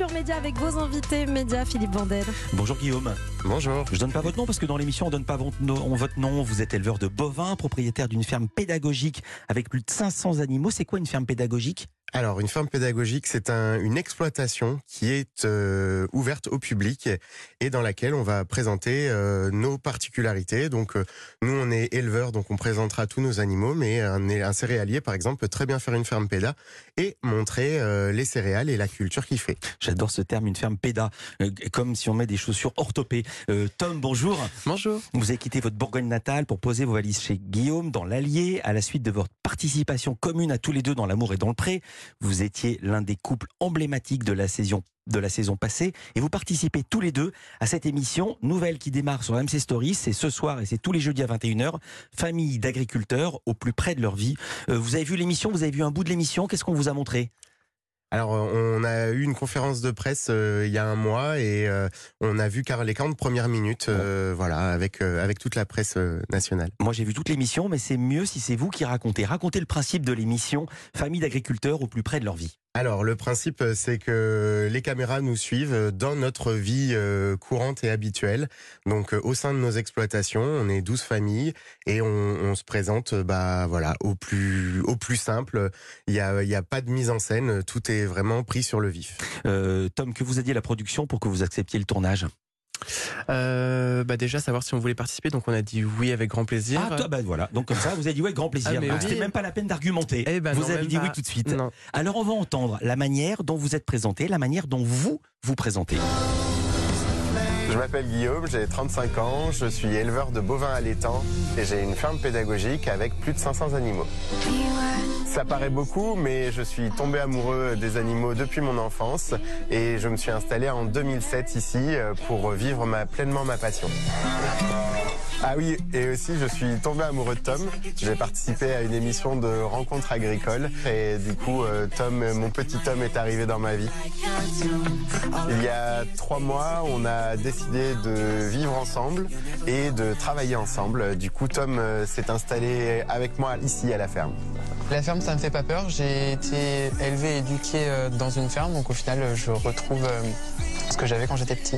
Culture Média avec vos invités médias, Philippe Vandel. Bonjour Guillaume. Bonjour. Je donne pas votre nom parce que dans l'émission on donne pas votre nom. Votre nom. Vous êtes éleveur de bovins, propriétaire d'une ferme pédagogique avec plus de 500 animaux. C'est quoi une ferme pédagogique? Alors, une ferme pédagogique, c'est un, une exploitation qui est euh, ouverte au public et dans laquelle on va présenter euh, nos particularités. Donc, euh, nous, on est éleveurs, donc on présentera tous nos animaux, mais un, un, céréalier, par exemple, peut très bien faire une ferme péda et montrer les céréales et la culture qu'il fait. J'adore ce terme, une ferme péda, comme si on met des chaussures orthopées. Tom, bonjour. Bonjour. Vous avez quitté votre Bourgogne natale pour poser vos valises chez Guillaume dans l'Allier à la suite de votre participation commune à tous les deux dans l'amour et dans le pré. Vous étiez l'un des couples emblématiques de la saison passée et vous participez tous les deux à cette émission nouvelle qui démarre sur MC Stories. C'est ce soir et c'est tous les jeudis à 21h. Famille d'agriculteurs au plus près de leur vie. Euh, vous avez vu l'émission, vous avez vu un bout de l'émission. Qu'est-ce qu'on vous a montré? Alors, euh, on a eu une conférence de presse euh, il y a un mois et euh, on a vu car les 40 premières minutes, voilà, avec avec toute la presse nationale. Moi, j'ai vu toute l'émission, mais c'est mieux si c'est vous qui racontez. Racontez le principe de l'émission Famille d'agriculteurs au plus près de leur vie. Alors le principe c'est que les caméras nous suivent dans notre vie euh, courante et habituelle. Donc euh, au sein de nos exploitations, on est 12 familles et on, se présente bah voilà au plus simple. Il y a y a pas de mise en scène, tout est vraiment pris sur le vif. Euh, Tom, que vous a dit la production pour que vous acceptiez le tournage? Euh, bah déjà savoir si on voulait participer. Donc on a dit oui avec grand plaisir. Ah toi, bah voilà. Donc comme ça vous avez dit oui avec grand plaisir. Ah, c'était même pas la peine d'argumenter. Eh ben vous avez dit oui tout de suite. Alors on va entendre la manière dont vous êtes présenté la manière dont vous vous présentez. Je m'appelle Guillaume, j'ai 35 ans, je suis éleveur de bovins à l'étang et j'ai une ferme pédagogique avec plus de 500 animaux. Ça paraît beaucoup, mais je suis tombé amoureux des animaux depuis mon enfance et je me suis installé en 2007 ici euh, pour vivre pleinement ma passion. Ah oui, et aussi je suis tombé amoureux de Tom. J'ai participé à une émission de rencontres agricoles et du coup euh, Tom, mon petit Tom est arrivé dans ma vie. Il y a trois mois, on a décidé de vivre ensemble et de travailler ensemble. Du coup, Tom euh, s'est installé avec moi ici à. La ferme, ça me fait pas peur. J'ai été élevé et éduqué euh, dans une ferme, donc au final, je retrouve ce que j'avais quand j'étais petit.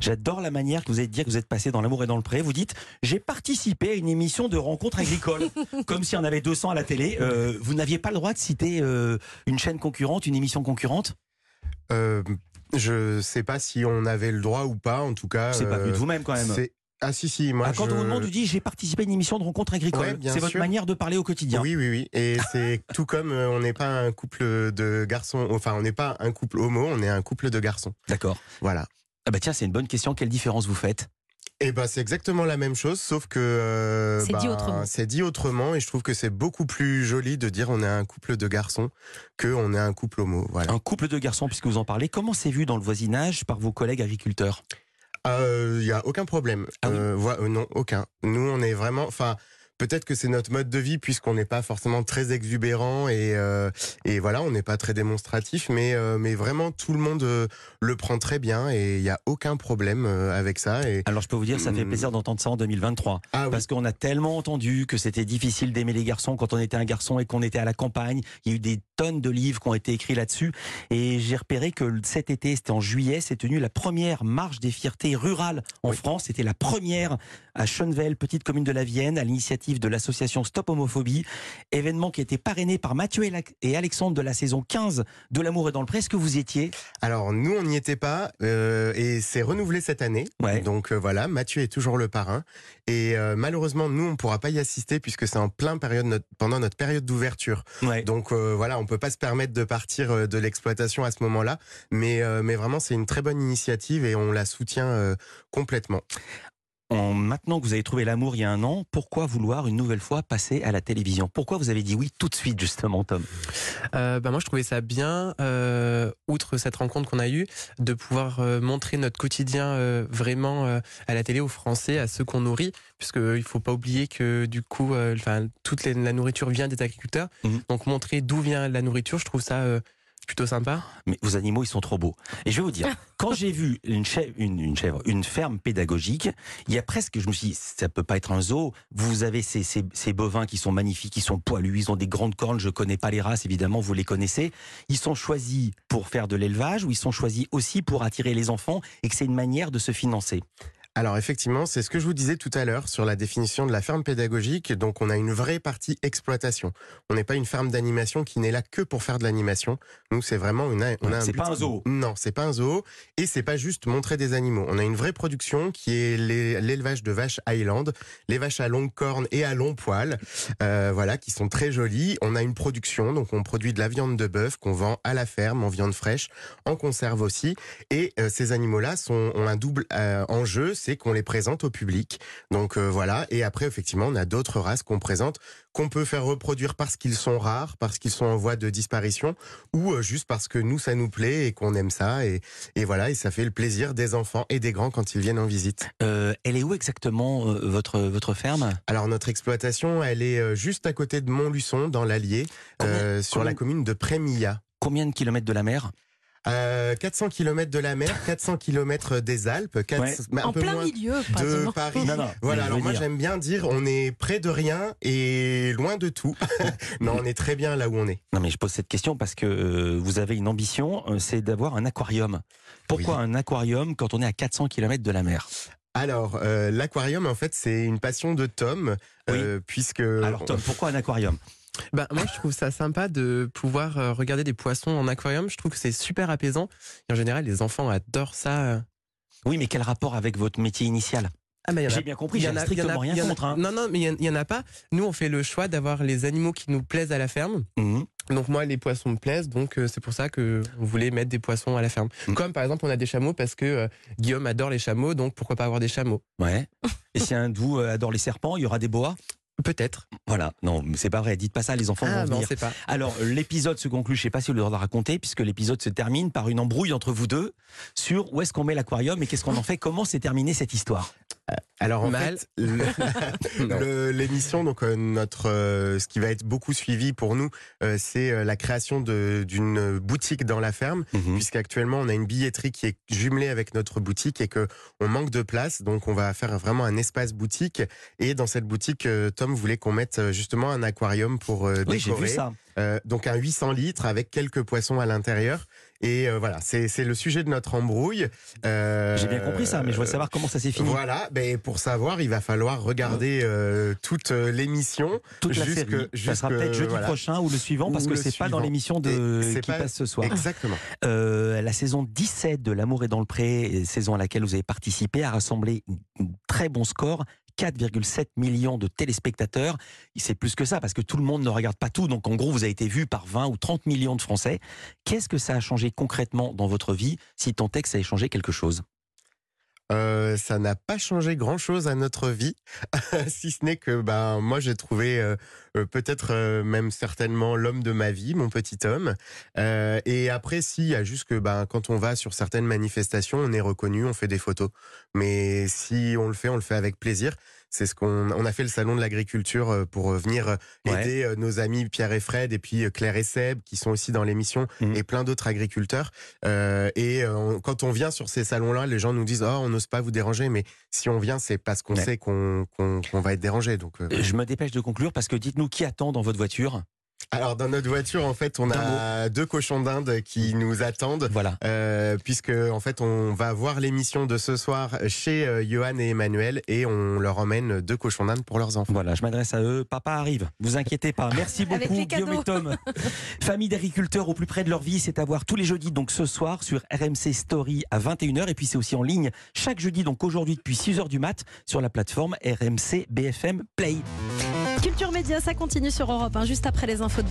J'adore la manière que vous avez de dire que vous êtes passé dans l'amour et dans le pré. Vous dites j'ai participé à une émission de rencontres agricoles, comme si on avait 200 à la télé. Euh, vous n'aviez pas le droit de citer euh, une chaîne concurrente, une émission concurrente? Euh, Je sais pas si on avait le droit ou pas. En tout cas, c'est pas venu de vous-même quand même. Ah si si moi ah, quand on vous demande dit j'ai participé à une émission de rencontres agricoles c'est votre manière de parler au quotidien oui oui oui et c'est tout comme on n'est pas un couple de garçons enfin on n'est pas un couple homo on est un couple de garçons d'accord voilà ah bah tiens, c'est une bonne question. Quelle différence vous faites? Eh ben, c'est exactement la même chose, sauf que euh, c'est dit bah, autrement. C'est dit autrement, et je trouve que c'est beaucoup plus joli de dire on est un couple de garçons que on est un couple homo. Voilà. Un couple de garçons, puisque vous en parlez. Comment c'est vu dans le voisinage par vos collègues agriculteurs? Il euh, y a aucun problème. Ah euh, non, aucun. Nous, on est vraiment, enfin. Peut-être que c'est notre mode de vie puisqu'on n'est pas forcément très exubérant et, euh, et voilà, on n'est pas très démonstratif, mais, euh, mais vraiment tout le monde euh, le prend très bien et il n'y a aucun problème avec ça. Et... Alors je peux vous dire, ça fait mm. plaisir d'entendre ça en 2023 ah parce qu'on a tellement entendu que c'était difficile d'aimer les garçons quand on était un garçon et qu'on était à la campagne. Il y a eu des tonnes de livres qui ont été écrits là-dessus et j'ai repéré que cet été, c'était en juillet, s'est tenue la première marche des fiertés rurales en France. C'était la première à Chenvel, petite commune de la Vienne, à l'initiative de l'association Stop Homophobie. Événement qui a été parrainé par Mathieu et Alexandre de la saison 15 de L'amour est dans le pré. Est-ce que vous étiez Alors, nous, on n'y était pas. Euh, et c'est renouvelé cette année. Donc euh, voilà, Mathieu est toujours le parrain. Et euh, malheureusement, nous, on ne pourra pas y assister puisque c'est en plein période pendant notre période d'ouverture. Donc voilà, on peut pas se permettre de partir de l'exploitation à ce moment-là. Mais, mais vraiment, c'est une très bonne initiative et on la soutient complètement maintenant que vous avez trouvé l'amour il y a un an, pourquoi vouloir une nouvelle fois passer à la télévision? Pourquoi vous avez dit oui tout de suite, justement, Tom? Euh, bah Moi, je trouvais ça bien, euh, outre cette rencontre qu'on a eue, de pouvoir euh, montrer notre quotidien euh, vraiment à la télé aux Français, à ceux qu'on nourrit, puisqu'il ne faut pas oublier que du coup, enfin toute la nourriture vient des agriculteurs. Mmh. Donc montrer d'où vient la nourriture, je trouve ça plutôt sympa. Mais vos animaux, ils sont trop beaux. Et je vais vous dire, quand j'ai vu une chèvre, une, chèvre, une ferme pédagogique, il y a presque, je me suis dit, ça peut pas être un zoo. Vous avez ces, ces, ces bovins qui sont magnifiques, ils sont poilus, ils ont des grandes cornes. Je connais pas les races, évidemment, vous les connaissez. Ils sont choisis pour faire de l'élevage ou ils sont choisis aussi pour attirer les enfants et que c'est une manière de se financer? Alors effectivement, c'est ce que je vous disais tout à l'heure sur la définition de la ferme pédagogique. Donc on a une vraie partie exploitation. On n'est pas une ferme d'animation qui n'est là que pour faire de l'animation. Nous, c'est vraiment une. On a c'est pas un zoo. Non, c'est pas un zoo et c'est pas juste montrer des animaux. On a une vraie production qui est l'élevage de vaches Highland, les vaches à longue corne et à long poil, euh, voilà, qui sont très jolies. On a une production, donc on produit de la viande de bœuf qu'on vend à la ferme en viande fraîche, en conserve aussi. Et euh, ces animaux-là sont ont un double euh, enjeu c'est qu'on les présente au public. Donc euh, voilà. Et après, effectivement, on a d'autres races qu'on présente, qu'on peut faire reproduire parce qu'ils sont rares, parce qu'ils sont en voie de disparition, ou euh, juste parce que nous, ça nous plaît et qu'on aime ça. Et, et, voilà, et ça fait le plaisir des enfants et des grands quand ils viennent en visite. Euh, elle est où exactement votre votre ferme? Alors notre exploitation, elle est juste à côté de Montluçon, dans l'Allier, sur la commune de Prémilla. Combien de kilomètres de la mer? 400 km de la mer, 400 km des Alpes, en plein milieu de Paris. voilà, alors moi j'aime bien dire on est près de rien et loin de tout. non, on est très bien là où on est. Non mais je pose cette question parce que euh, vous avez une ambition, euh, c'est d'avoir un aquarium. Pourquoi un aquarium quand on est à 400 km de la mer? Alors, euh, l'aquarium, en fait, c'est une passion de Tom, puisque... Alors, Tom, pourquoi un aquarium? Bah, moi, je trouve ça sympa de pouvoir euh, regarder des poissons en aquarium. Je trouve que c'est super apaisant. Et en général, les enfants adorent ça. Euh. Oui, mais quel rapport avec votre métier initial? Ah bah, J'ai bien compris, il y en a strictement rien contre. Hein. Non, non, mais il n'y en, a pas. Nous, on fait le choix d'avoir les animaux qui nous plaisent à la ferme. Mmh. Donc moi, les poissons me plaisent, donc euh, c'est pour ça que on voulait mettre des poissons à la ferme. Mmh. Comme par exemple, on a des chameaux parce que Guillaume adore les chameaux, donc pourquoi pas avoir des chameaux? Ouais. Et si un de vous adore les serpents, il y aura des boas? Peut-être. Voilà, non, c'est pas vrai. Dites pas ça, les enfants ah, vont venir. Pas. Alors, l'épisode se conclut, je sais pas si vous le raconter, puisque l'épisode se termine par une embrouille entre vous deux sur où est-ce qu'on met l'aquarium et qu'est-ce qu'on en fait. Comment s'est terminée cette histoire euh, alors en fait, l'émission, donc euh, notre, euh, ce qui va être beaucoup suivi pour nous, c'est la création d'une boutique dans la ferme, mhm. puisqu'actuellement on a une billetterie qui est jumelée avec notre boutique et que on manque de place, donc on va faire vraiment un espace boutique. Et dans cette boutique, Tom voulait qu'on mette justement un aquarium pour décorer. Oui, j'ai vu ça. donc un 800 litres avec quelques poissons à l'intérieur. Et euh, voilà, c'est le sujet de notre embrouille. Euh, J'ai bien compris ça, mais je veux savoir comment ça s'est fini. Voilà, ben pour savoir, il va falloir regarder euh, toute l'émission. Toute la série. Ça sera peut-être jeudi prochain ou le suivant, parce que c'est pas dans l'émission de qui passe ce soir. Exactement. la saison 17 de L'amour est dans le pré, saison à laquelle vous avez participé, a rassemblé un très bon score. 4,7 millions de téléspectateurs. C'est plus que ça parce que tout le monde ne regarde pas tout. Donc en gros, vous avez été vu par 20 ou 30 millions de Français. Qu'est-ce que ça a changé concrètement dans votre vie si tant est que ça a changé quelque chose? Euh, ça n'a pas changé grand-chose à notre vie, si ce n'est que ben moi j'ai trouvé euh, euh, peut-être même certainement l'homme de ma vie, mon petit homme. et après, si, il y a juste que ben quand on va sur certaines manifestations, on est reconnu, on fait des photos. Mais si on le fait, on le fait avec plaisir. C'est ce qu'on on a fait le salon de l'agriculture euh, pour euh, venir euh, aider nos amis Pierre et Fred et puis Claire et Seb qui sont aussi dans l'émission mmh. et plein d'autres agriculteurs. et quand on vient sur ces salons-là, les gens nous disent oh on n'ose pas vous déranger, mais si on vient c'est parce qu'on sait qu'on va être dérangé. Donc je me dépêche de conclure parce que dites-nous qui attend dans votre voiture? Alors dans notre voiture en fait on a deux cochons d'Inde qui nous attendent. Voilà. Euh, puisque en fait on va voir l'émission de ce soir chez euh, Johan et Emmanuel et on leur emmène deux cochons d'Inde pour leurs enfants. Voilà, je m'adresse à eux. Papa arrive. Vous inquiétez pas. Merci beaucoup Guillaume et Tom. Famille d'agriculteurs au plus près de leur vie, c'est à voir tous les jeudis donc ce soir sur RMC Story à 21h et puis c'est aussi en ligne chaque jeudi donc aujourd'hui depuis 6h du mat sur la plateforme RMC BFM Play. Culture Média, ça continue sur Europe, hein, juste après les infos de